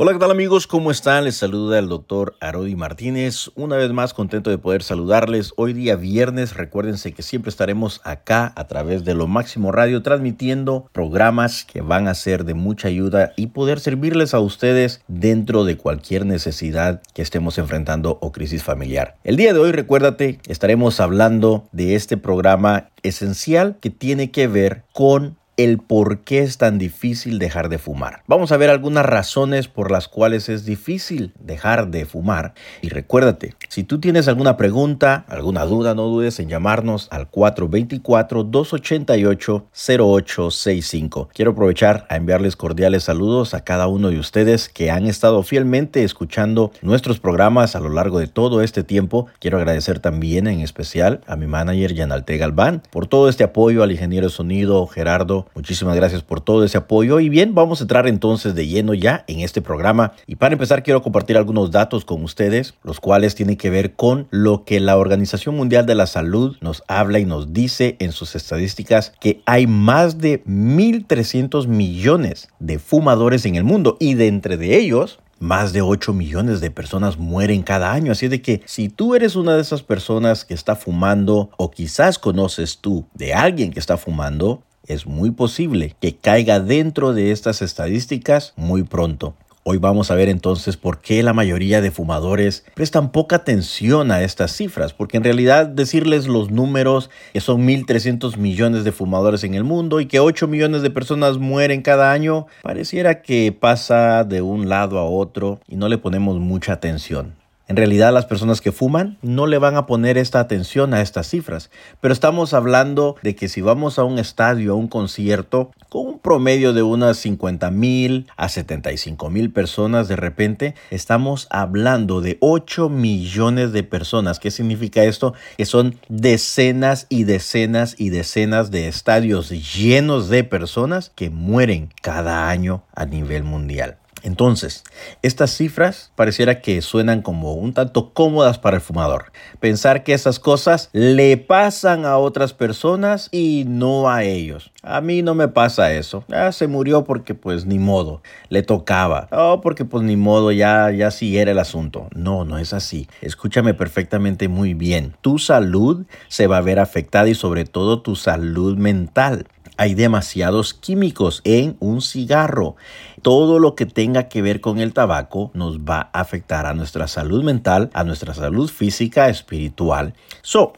Hola, ¿qué tal amigos? ¿Cómo están? Les saluda el doctor Arodi Martínez. Una vez más contento de poder saludarles. Hoy día viernes, recuérdense que siempre estaremos acá a través de Lo Máximo Radio transmitiendo programas que van a ser de mucha ayuda y poder servirles a ustedes dentro de cualquier necesidad que estemos enfrentando o crisis familiar. El día de hoy, recuérdate, estaremos hablando de este programa esencial que tiene que ver con el por qué es tan difícil dejar de fumar. Vamos a ver algunas razones por las cuales es difícil dejar de fumar. Y recuérdate, si tú tienes alguna pregunta, alguna duda, no dudes en llamarnos al 424-288-0865. Quiero aprovechar a enviarles cordiales saludos a cada uno de ustedes que han estado fielmente escuchando nuestros programas a lo largo de todo este tiempo. Quiero agradecer también en especial a mi manager Yanalte Galván por todo este apoyo al ingeniero sonido Gerardo Muchísimas gracias por todo ese apoyo. Y bien, vamos a entrar entonces de lleno ya en este programa. Y para empezar, quiero compartir algunos datos con ustedes, los cuales tienen que ver con lo que la Organización Mundial de la Salud nos habla y nos dice en sus estadísticas que hay más de 1.300 millones de fumadores en el mundo y de entre de ellos más de 8 millones de personas mueren cada año. Así de que si tú eres una de esas personas que está fumando o quizás conoces tú de alguien que está fumando, es muy posible que caiga dentro de estas estadísticas muy pronto. Hoy vamos a ver entonces por qué la mayoría de fumadores prestan poca atención a estas cifras, porque en realidad decirles los números que son 1.300 millones de fumadores en el mundo y que 8 millones de personas mueren cada año, pareciera que pasa de un lado a otro y no le ponemos mucha atención. En realidad las personas que fuman no le van a poner esta atención a estas cifras, pero estamos hablando de que si vamos a un estadio, a un concierto, con un promedio de unas 50 mil a 75 mil personas de repente, estamos hablando de 8 millones de personas. ¿Qué significa esto? Que son decenas y decenas y decenas de estadios llenos de personas que mueren cada año a nivel mundial. Entonces, estas cifras pareciera que suenan como un tanto cómodas para el fumador. Pensar que esas cosas le pasan a otras personas y no a ellos. A mí no me pasa eso. Ya se murió porque pues ni modo, le tocaba. Oh, porque pues ni modo, ya ya sí era el asunto. No, no es así. Escúchame perfectamente muy bien. Tu salud se va a ver afectada y sobre todo tu salud mental. Hay demasiados químicos en un cigarro. Todo lo que tenga que ver con el tabaco nos va a afectar a nuestra salud mental, a nuestra salud física, espiritual. So,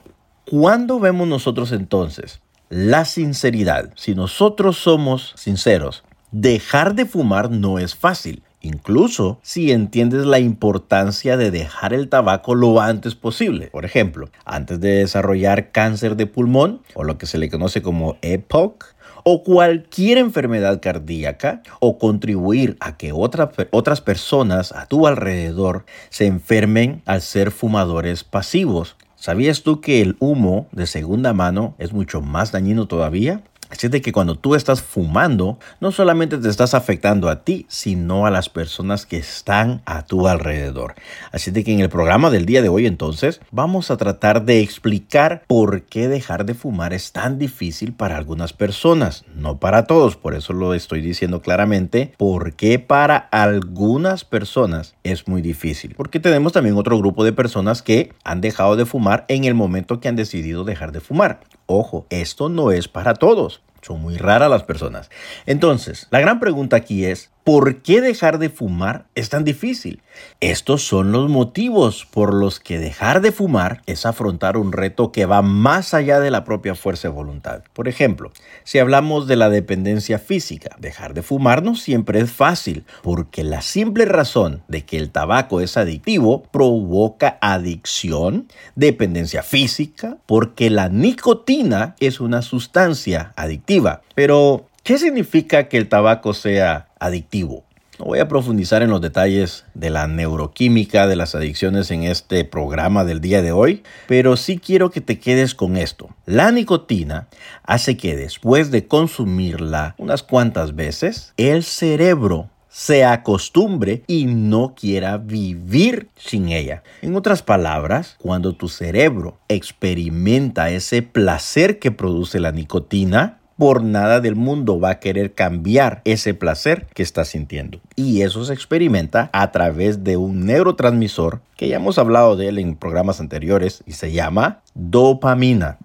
¿cuándo vemos nosotros entonces la sinceridad? Si nosotros somos sinceros, dejar de fumar no es fácil. Incluso si entiendes la importancia de dejar el tabaco lo antes posible. Por ejemplo, antes de desarrollar cáncer de pulmón o lo que se le conoce como EPOC o cualquier enfermedad cardíaca o contribuir a que otras personas a tu alrededor se enfermen al ser fumadores pasivos. ¿Sabías tú que el humo de segunda mano es mucho más dañino todavía? Así de que cuando tú estás fumando, no solamente te estás afectando a ti, sino a las personas que están a tu alrededor. Así de que en el programa del día de hoy entonces vamos a tratar de explicar por qué dejar de fumar es tan difícil para algunas personas, no para todos, por eso lo estoy diciendo claramente, por qué para algunas personas es muy difícil. Porque tenemos también otro grupo de personas que han dejado de fumar en el momento que han decidido dejar de fumar. Ojo, esto no es para todos. Son muy raras las personas. Entonces, la gran pregunta aquí es, ¿Por qué dejar de fumar es tan difícil? Estos son los motivos por los que dejar de fumar es afrontar un reto que va más allá de la propia fuerza de voluntad. Por ejemplo, si hablamos de la dependencia física, dejar de fumar no siempre es fácil, porque la simple razón de que el tabaco es adictivo provoca adicción, dependencia física, porque la nicotina es una sustancia adictiva. Pero, ¿qué significa que el tabaco sea adictivo. No voy a profundizar en los detalles de la neuroquímica de las adicciones en este programa del día de hoy, pero sí quiero que te quedes con esto. La nicotina hace que después de consumirla unas cuantas veces, el cerebro se acostumbre y no quiera vivir sin ella. En otras palabras, cuando tu cerebro experimenta ese placer que produce la nicotina, por nada del mundo va a querer cambiar ese placer que está sintiendo. Y eso se experimenta a través de un neurotransmisor que ya hemos hablado de él en programas anteriores y se llama dopamina.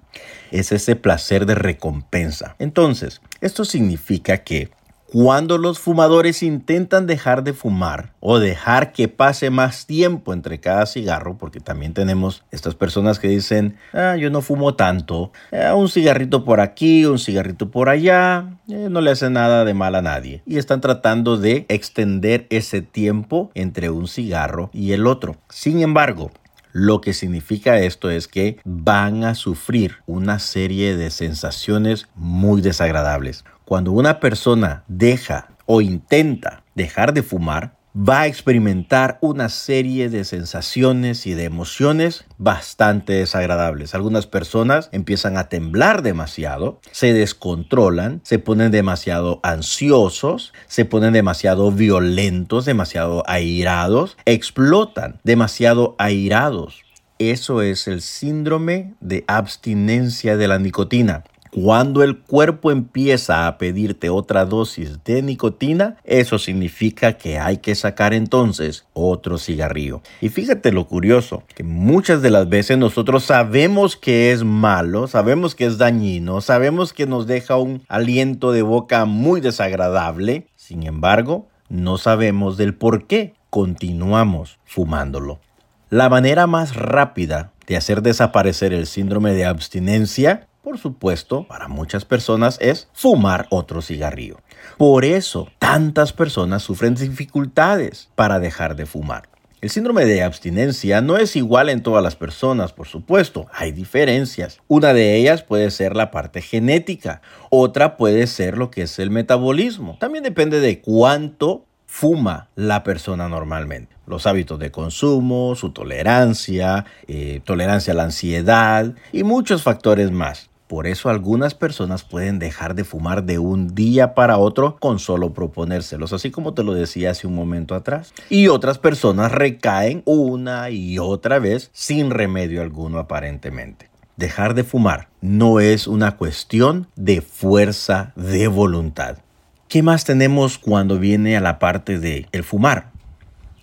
Es ese placer de recompensa. Entonces, esto significa que cuando los fumadores intentan dejar de fumar o dejar que pase más tiempo entre cada cigarro, porque también tenemos estas personas que dicen, ah, yo no fumo tanto, eh, un cigarrito por aquí, un cigarrito por allá, eh, no le hace nada de mal a nadie. Y están tratando de extender ese tiempo entre un cigarro y el otro. Sin embargo, lo que significa esto es que van a sufrir una serie de sensaciones muy desagradables. Cuando una persona deja o intenta dejar de fumar, va a experimentar una serie de sensaciones y de emociones bastante desagradables. Algunas personas empiezan a temblar demasiado, se descontrolan, se ponen demasiado ansiosos, se ponen demasiado violentos, demasiado airados, explotan demasiado airados. Eso es el síndrome de abstinencia de la nicotina. Cuando el cuerpo empieza a pedirte otra dosis de nicotina, eso significa que hay que sacar entonces otro cigarrillo. Y fíjate lo curioso, que muchas de las veces nosotros sabemos que es malo, sabemos que es dañino, sabemos que nos deja un aliento de boca muy desagradable, sin embargo, no sabemos del por qué continuamos fumándolo. La manera más rápida de hacer desaparecer el síndrome de abstinencia por supuesto, para muchas personas es fumar otro cigarrillo. Por eso, tantas personas sufren dificultades para dejar de fumar. El síndrome de abstinencia no es igual en todas las personas, por supuesto, hay diferencias. Una de ellas puede ser la parte genética, otra puede ser lo que es el metabolismo. También depende de cuánto fuma la persona normalmente. Los hábitos de consumo, su tolerancia, eh, tolerancia a la ansiedad y muchos factores más. Por eso algunas personas pueden dejar de fumar de un día para otro con solo proponérselos, así como te lo decía hace un momento atrás. Y otras personas recaen una y otra vez sin remedio alguno aparentemente. Dejar de fumar no es una cuestión de fuerza de voluntad. ¿Qué más tenemos cuando viene a la parte de el fumar?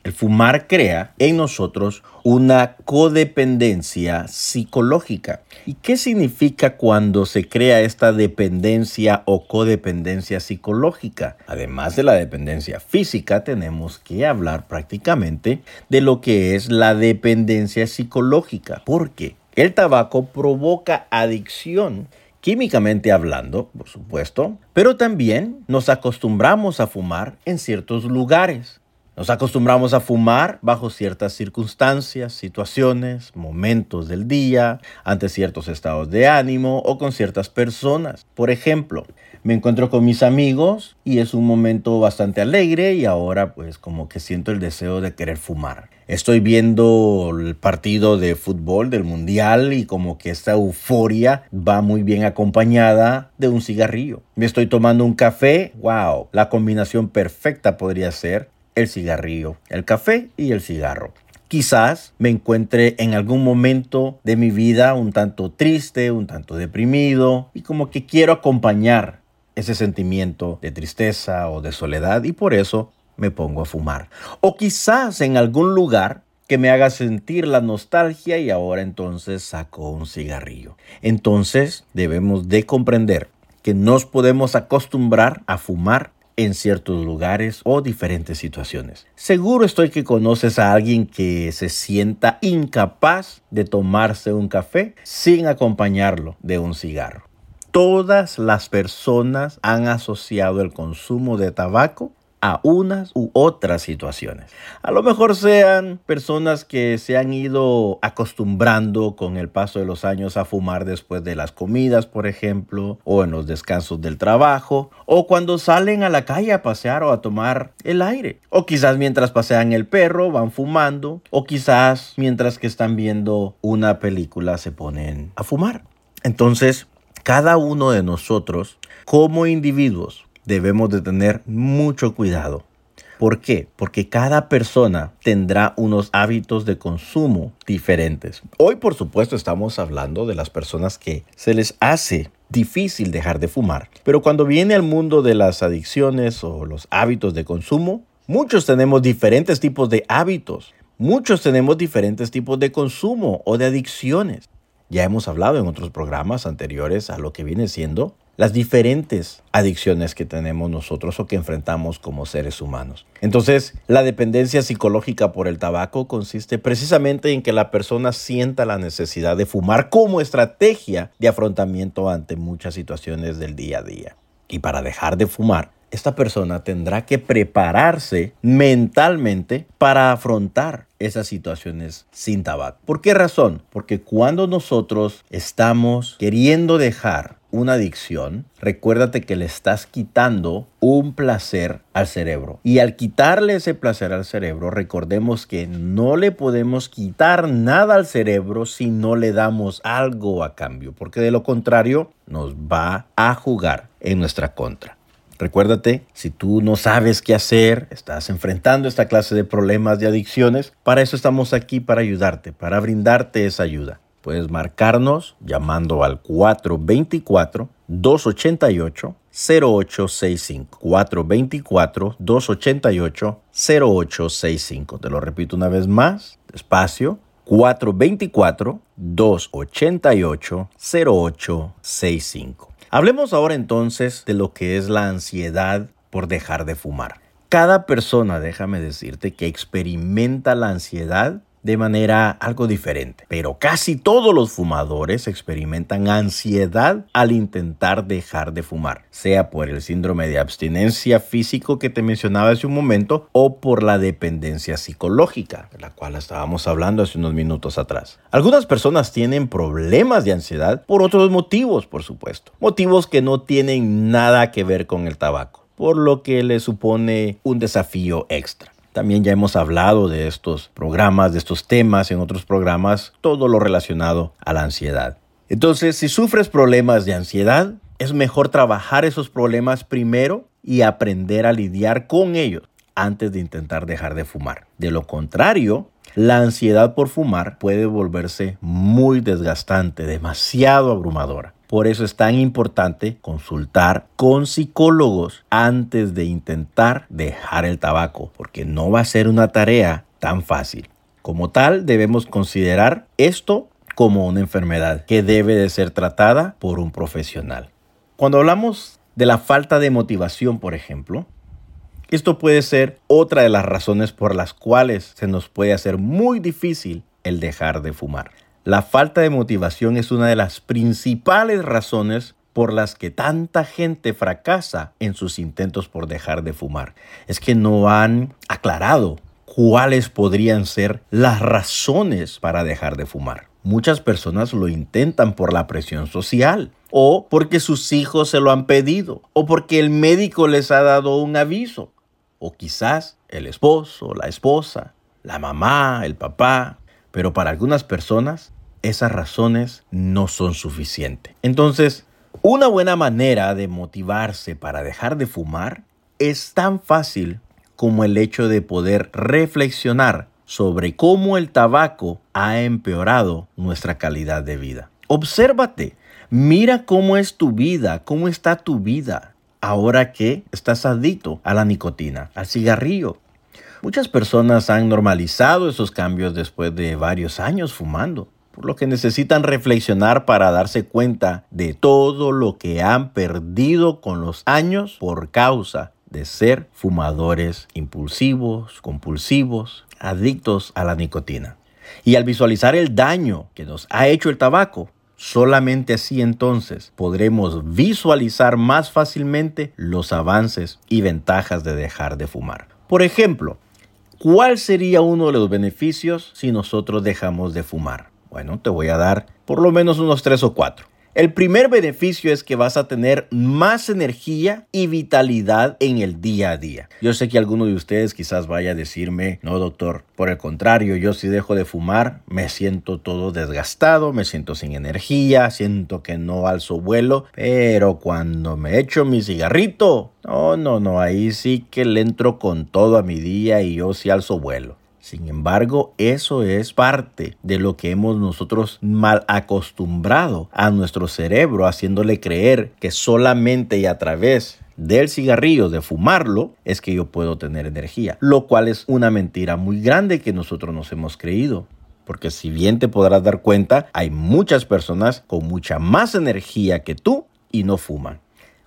El fumar crea en nosotros una codependencia psicológica. ¿Y qué significa cuando se crea esta dependencia o codependencia psicológica? Además de la dependencia física, tenemos que hablar prácticamente de lo que es la dependencia psicológica. Porque el tabaco provoca adicción químicamente hablando, por supuesto, pero también nos acostumbramos a fumar en ciertos lugares. Nos acostumbramos a fumar bajo ciertas circunstancias, situaciones, momentos del día, ante ciertos estados de ánimo o con ciertas personas. Por ejemplo, me encuentro con mis amigos y es un momento bastante alegre y ahora pues como que siento el deseo de querer fumar. Estoy viendo el partido de fútbol del mundial y como que esta euforia va muy bien acompañada de un cigarrillo. Me estoy tomando un café, wow, la combinación perfecta podría ser el cigarrillo, el café y el cigarro. Quizás me encuentre en algún momento de mi vida un tanto triste, un tanto deprimido y como que quiero acompañar ese sentimiento de tristeza o de soledad y por eso me pongo a fumar. O quizás en algún lugar que me haga sentir la nostalgia y ahora entonces saco un cigarrillo. Entonces debemos de comprender que nos podemos acostumbrar a fumar en ciertos lugares o diferentes situaciones. Seguro estoy que conoces a alguien que se sienta incapaz de tomarse un café sin acompañarlo de un cigarro. Todas las personas han asociado el consumo de tabaco a unas u otras situaciones. A lo mejor sean personas que se han ido acostumbrando con el paso de los años a fumar después de las comidas, por ejemplo, o en los descansos del trabajo, o cuando salen a la calle a pasear o a tomar el aire, o quizás mientras pasean el perro van fumando, o quizás mientras que están viendo una película se ponen a fumar. Entonces, cada uno de nosotros, como individuos, debemos de tener mucho cuidado. ¿Por qué? Porque cada persona tendrá unos hábitos de consumo diferentes. Hoy, por supuesto, estamos hablando de las personas que se les hace difícil dejar de fumar. Pero cuando viene al mundo de las adicciones o los hábitos de consumo, muchos tenemos diferentes tipos de hábitos. Muchos tenemos diferentes tipos de consumo o de adicciones. Ya hemos hablado en otros programas anteriores a lo que viene siendo las diferentes adicciones que tenemos nosotros o que enfrentamos como seres humanos. Entonces, la dependencia psicológica por el tabaco consiste precisamente en que la persona sienta la necesidad de fumar como estrategia de afrontamiento ante muchas situaciones del día a día. Y para dejar de fumar, esta persona tendrá que prepararse mentalmente para afrontar esas situaciones sin tabaco. ¿Por qué razón? Porque cuando nosotros estamos queriendo dejar una adicción, recuérdate que le estás quitando un placer al cerebro. Y al quitarle ese placer al cerebro, recordemos que no le podemos quitar nada al cerebro si no le damos algo a cambio, porque de lo contrario nos va a jugar en nuestra contra. Recuérdate, si tú no sabes qué hacer, estás enfrentando esta clase de problemas de adicciones, para eso estamos aquí, para ayudarte, para brindarte esa ayuda. Puedes marcarnos llamando al 424-288-0865. 424-288-0865. Te lo repito una vez más, despacio. 424-288-0865. Hablemos ahora entonces de lo que es la ansiedad por dejar de fumar. Cada persona, déjame decirte, que experimenta la ansiedad de manera algo diferente. Pero casi todos los fumadores experimentan ansiedad al intentar dejar de fumar, sea por el síndrome de abstinencia físico que te mencionaba hace un momento o por la dependencia psicológica, de la cual estábamos hablando hace unos minutos atrás. Algunas personas tienen problemas de ansiedad por otros motivos, por supuesto. Motivos que no tienen nada que ver con el tabaco, por lo que le supone un desafío extra. También ya hemos hablado de estos programas, de estos temas en otros programas, todo lo relacionado a la ansiedad. Entonces, si sufres problemas de ansiedad, es mejor trabajar esos problemas primero y aprender a lidiar con ellos antes de intentar dejar de fumar. De lo contrario, la ansiedad por fumar puede volverse muy desgastante, demasiado abrumadora. Por eso es tan importante consultar con psicólogos antes de intentar dejar el tabaco, porque no va a ser una tarea tan fácil. Como tal, debemos considerar esto como una enfermedad que debe de ser tratada por un profesional. Cuando hablamos de la falta de motivación, por ejemplo, esto puede ser otra de las razones por las cuales se nos puede hacer muy difícil el dejar de fumar. La falta de motivación es una de las principales razones por las que tanta gente fracasa en sus intentos por dejar de fumar. Es que no han aclarado cuáles podrían ser las razones para dejar de fumar. Muchas personas lo intentan por la presión social, o porque sus hijos se lo han pedido, o porque el médico les ha dado un aviso, o quizás el esposo, la esposa, la mamá, el papá, pero para algunas personas esas razones no son suficientes. Entonces, una buena manera de motivarse para dejar de fumar es tan fácil como el hecho de poder reflexionar sobre cómo el tabaco ha empeorado nuestra calidad de vida. Obsérvate, mira cómo es tu vida, cómo está tu vida ahora que estás adicto a la nicotina, al cigarrillo, Muchas personas han normalizado esos cambios después de varios años fumando, por lo que necesitan reflexionar para darse cuenta de todo lo que han perdido con los años por causa de ser fumadores impulsivos, compulsivos, adictos a la nicotina. Y al visualizar el daño que nos ha hecho el tabaco, Solamente así entonces podremos visualizar más fácilmente los avances y ventajas de dejar de fumar. Por ejemplo, ¿Cuál sería uno de los beneficios si nosotros dejamos de fumar? Bueno, te voy a dar por lo menos unos tres o cuatro. El primer beneficio es que vas a tener más energía y vitalidad en el día a día. Yo sé que alguno de ustedes quizás vaya a decirme, no doctor, por el contrario, yo si dejo de fumar me siento todo desgastado, me siento sin energía, siento que no alzo vuelo, pero cuando me echo mi cigarrito, no, no, no, ahí sí que le entro con todo a mi día y yo sí alzo vuelo. Sin embargo, eso es parte de lo que hemos nosotros mal acostumbrado a nuestro cerebro, haciéndole creer que solamente y a través del cigarrillo, de fumarlo, es que yo puedo tener energía, lo cual es una mentira muy grande que nosotros nos hemos creído. Porque si bien te podrás dar cuenta, hay muchas personas con mucha más energía que tú y no fuman.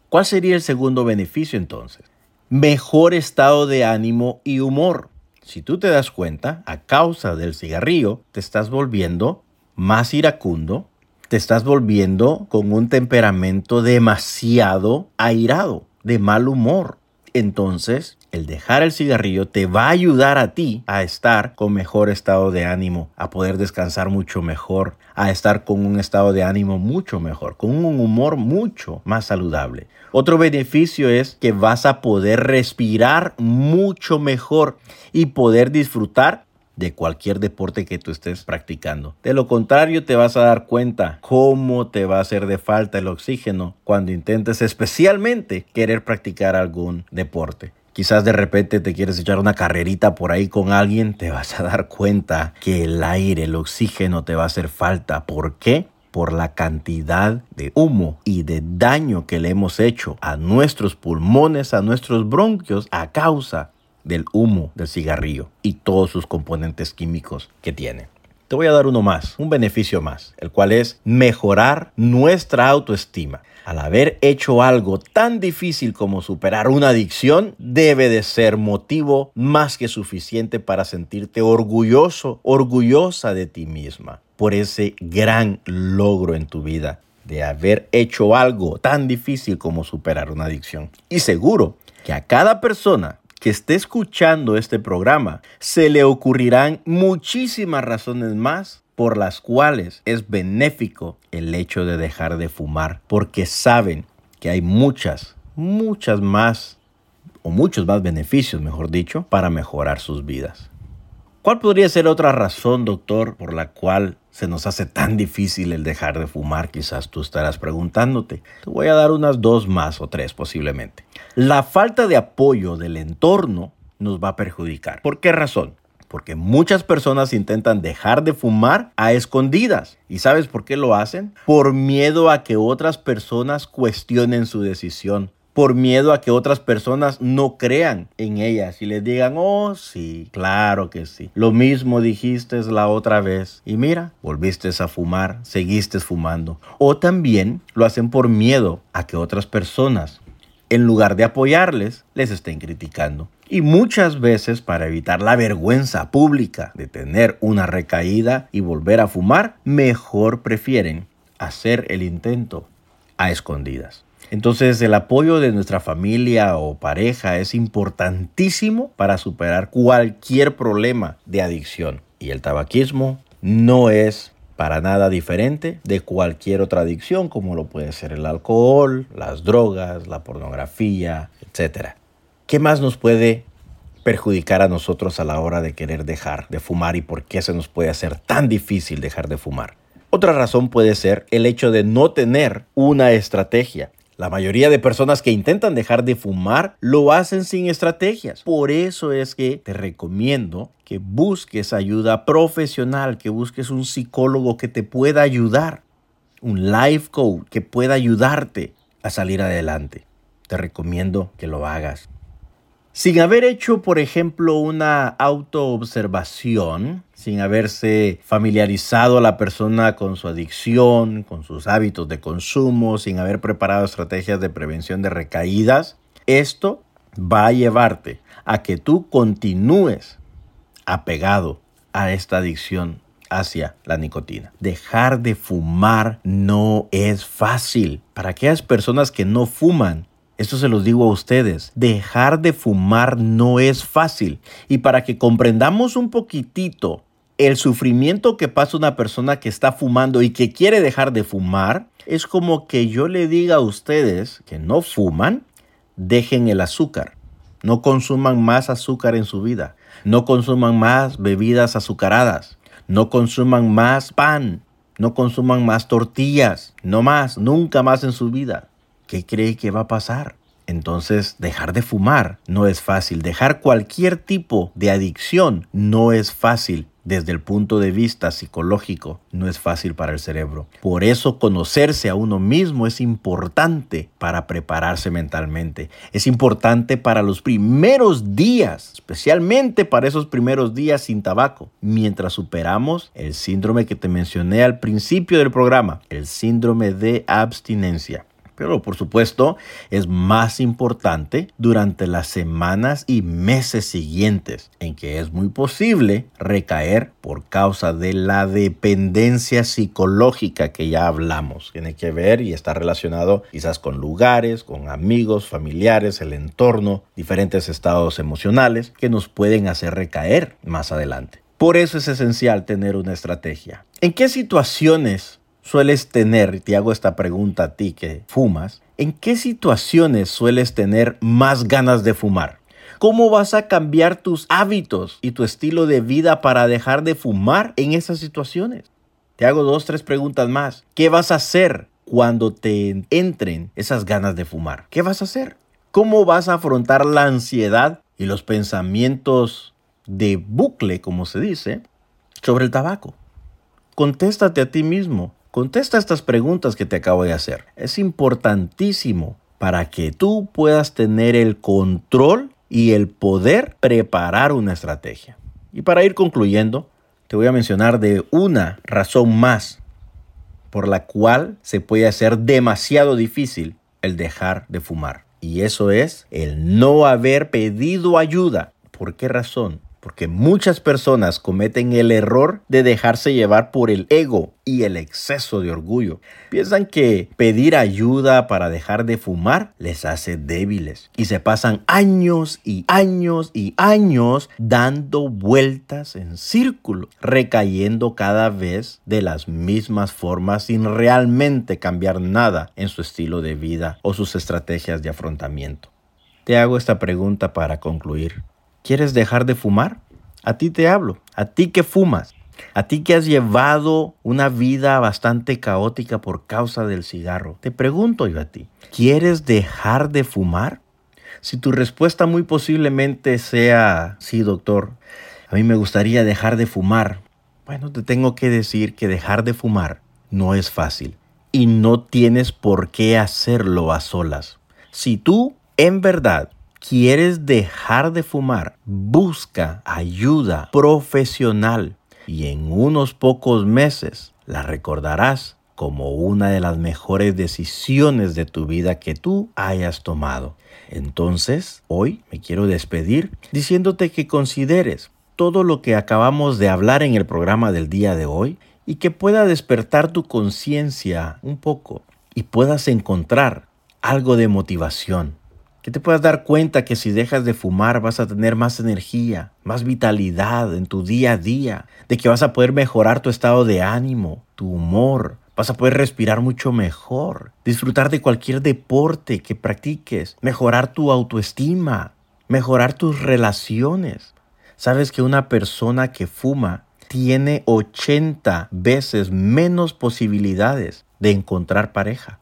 ¿Cuál sería el segundo beneficio entonces? Mejor estado de ánimo y humor. Si tú te das cuenta, a causa del cigarrillo, te estás volviendo más iracundo, te estás volviendo con un temperamento demasiado airado, de mal humor. Entonces, el dejar el cigarrillo te va a ayudar a ti a estar con mejor estado de ánimo, a poder descansar mucho mejor, a estar con un estado de ánimo mucho mejor, con un humor mucho más saludable. Otro beneficio es que vas a poder respirar mucho mejor y poder disfrutar de cualquier deporte que tú estés practicando. De lo contrario, te vas a dar cuenta cómo te va a hacer de falta el oxígeno cuando intentes especialmente querer practicar algún deporte. Quizás de repente te quieres echar una carrerita por ahí con alguien, te vas a dar cuenta que el aire, el oxígeno te va a hacer falta. ¿Por qué? Por la cantidad de humo y de daño que le hemos hecho a nuestros pulmones, a nuestros bronquios a causa del humo del cigarrillo y todos sus componentes químicos que tiene. Te voy a dar uno más, un beneficio más, el cual es mejorar nuestra autoestima al haber hecho algo tan difícil como superar una adicción, debe de ser motivo más que suficiente para sentirte orgulloso, orgullosa de ti misma por ese gran logro en tu vida de haber hecho algo tan difícil como superar una adicción. Y seguro que a cada persona que esté escuchando este programa se le ocurrirán muchísimas razones más por las cuales es benéfico el hecho de dejar de fumar, porque saben que hay muchas, muchas más, o muchos más beneficios, mejor dicho, para mejorar sus vidas. ¿Cuál podría ser otra razón, doctor, por la cual se nos hace tan difícil el dejar de fumar? Quizás tú estarás preguntándote. Te voy a dar unas dos más o tres posiblemente. La falta de apoyo del entorno nos va a perjudicar. ¿Por qué razón? Porque muchas personas intentan dejar de fumar a escondidas. ¿Y sabes por qué lo hacen? Por miedo a que otras personas cuestionen su decisión. Por miedo a que otras personas no crean en ellas y les digan, oh sí, claro que sí. Lo mismo dijiste la otra vez. Y mira, volviste a fumar, seguiste fumando. O también lo hacen por miedo a que otras personas en lugar de apoyarles, les estén criticando. Y muchas veces para evitar la vergüenza pública de tener una recaída y volver a fumar, mejor prefieren hacer el intento a escondidas. Entonces el apoyo de nuestra familia o pareja es importantísimo para superar cualquier problema de adicción. Y el tabaquismo no es para nada diferente de cualquier otra adicción como lo puede ser el alcohol, las drogas, la pornografía, etc. ¿Qué más nos puede perjudicar a nosotros a la hora de querer dejar de fumar y por qué se nos puede hacer tan difícil dejar de fumar? Otra razón puede ser el hecho de no tener una estrategia. La mayoría de personas que intentan dejar de fumar lo hacen sin estrategias. Por eso es que te recomiendo que busques ayuda profesional, que busques un psicólogo que te pueda ayudar, un life coach que pueda ayudarte a salir adelante. Te recomiendo que lo hagas. Sin haber hecho, por ejemplo, una autoobservación, sin haberse familiarizado a la persona con su adicción, con sus hábitos de consumo, sin haber preparado estrategias de prevención de recaídas, esto va a llevarte a que tú continúes apegado a esta adicción hacia la nicotina. Dejar de fumar no es fácil. Para aquellas personas que no fuman, esto se los digo a ustedes, dejar de fumar no es fácil. Y para que comprendamos un poquitito el sufrimiento que pasa una persona que está fumando y que quiere dejar de fumar, es como que yo le diga a ustedes que no fuman, dejen el azúcar. No consuman más azúcar en su vida. No consuman más bebidas azucaradas. No consuman más pan. No consuman más tortillas. No más, nunca más en su vida. ¿Qué cree que va a pasar? Entonces, dejar de fumar no es fácil. Dejar cualquier tipo de adicción no es fácil desde el punto de vista psicológico no es fácil para el cerebro. Por eso conocerse a uno mismo es importante para prepararse mentalmente. Es importante para los primeros días, especialmente para esos primeros días sin tabaco, mientras superamos el síndrome que te mencioné al principio del programa, el síndrome de abstinencia. Pero por supuesto es más importante durante las semanas y meses siguientes en que es muy posible recaer por causa de la dependencia psicológica que ya hablamos. Tiene que ver y está relacionado quizás con lugares, con amigos, familiares, el entorno, diferentes estados emocionales que nos pueden hacer recaer más adelante. Por eso es esencial tener una estrategia. ¿En qué situaciones sueles tener, te hago esta pregunta a ti que fumas, ¿en qué situaciones sueles tener más ganas de fumar? ¿Cómo vas a cambiar tus hábitos y tu estilo de vida para dejar de fumar en esas situaciones? Te hago dos, tres preguntas más. ¿Qué vas a hacer cuando te entren esas ganas de fumar? ¿Qué vas a hacer? ¿Cómo vas a afrontar la ansiedad y los pensamientos de bucle, como se dice, sobre el tabaco? Contéstate a ti mismo. Contesta estas preguntas que te acabo de hacer. Es importantísimo para que tú puedas tener el control y el poder preparar una estrategia. Y para ir concluyendo, te voy a mencionar de una razón más por la cual se puede hacer demasiado difícil el dejar de fumar. Y eso es el no haber pedido ayuda. ¿Por qué razón? Porque muchas personas cometen el error de dejarse llevar por el ego y el exceso de orgullo. Piensan que pedir ayuda para dejar de fumar les hace débiles y se pasan años y años y años dando vueltas en círculo, recayendo cada vez de las mismas formas sin realmente cambiar nada en su estilo de vida o sus estrategias de afrontamiento. Te hago esta pregunta para concluir. ¿Quieres dejar de fumar? A ti te hablo, a ti que fumas, a ti que has llevado una vida bastante caótica por causa del cigarro. Te pregunto yo a ti, ¿quieres dejar de fumar? Si tu respuesta muy posiblemente sea, sí, doctor, a mí me gustaría dejar de fumar. Bueno, te tengo que decir que dejar de fumar no es fácil y no tienes por qué hacerlo a solas. Si tú en verdad quieres dejar de fumar, busca ayuda profesional y en unos pocos meses la recordarás como una de las mejores decisiones de tu vida que tú hayas tomado. Entonces, hoy me quiero despedir diciéndote que consideres todo lo que acabamos de hablar en el programa del día de hoy y que pueda despertar tu conciencia un poco y puedas encontrar algo de motivación que te puedas dar cuenta que si dejas de fumar vas a tener más energía, más vitalidad en tu día a día, de que vas a poder mejorar tu estado de ánimo, tu humor, vas a poder respirar mucho mejor, disfrutar de cualquier deporte que practiques, mejorar tu autoestima, mejorar tus relaciones. Sabes que una persona que fuma tiene 80 veces menos posibilidades de encontrar pareja.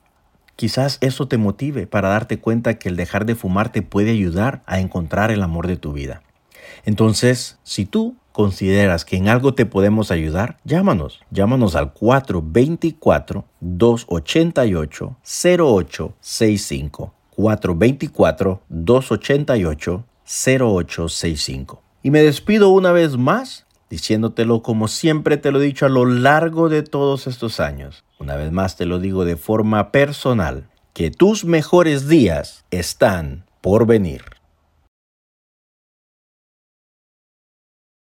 Quizás eso te motive para darte cuenta que el dejar de fumar te puede ayudar a encontrar el amor de tu vida. Entonces, si tú consideras que en algo te podemos ayudar, llámanos. Llámanos al 424-288-0865. 424-288-0865. Y me despido una vez más diciéndotelo como siempre te lo he dicho a lo largo de todos estos años. Una vez más te lo digo de forma personal, que tus mejores días están por venir.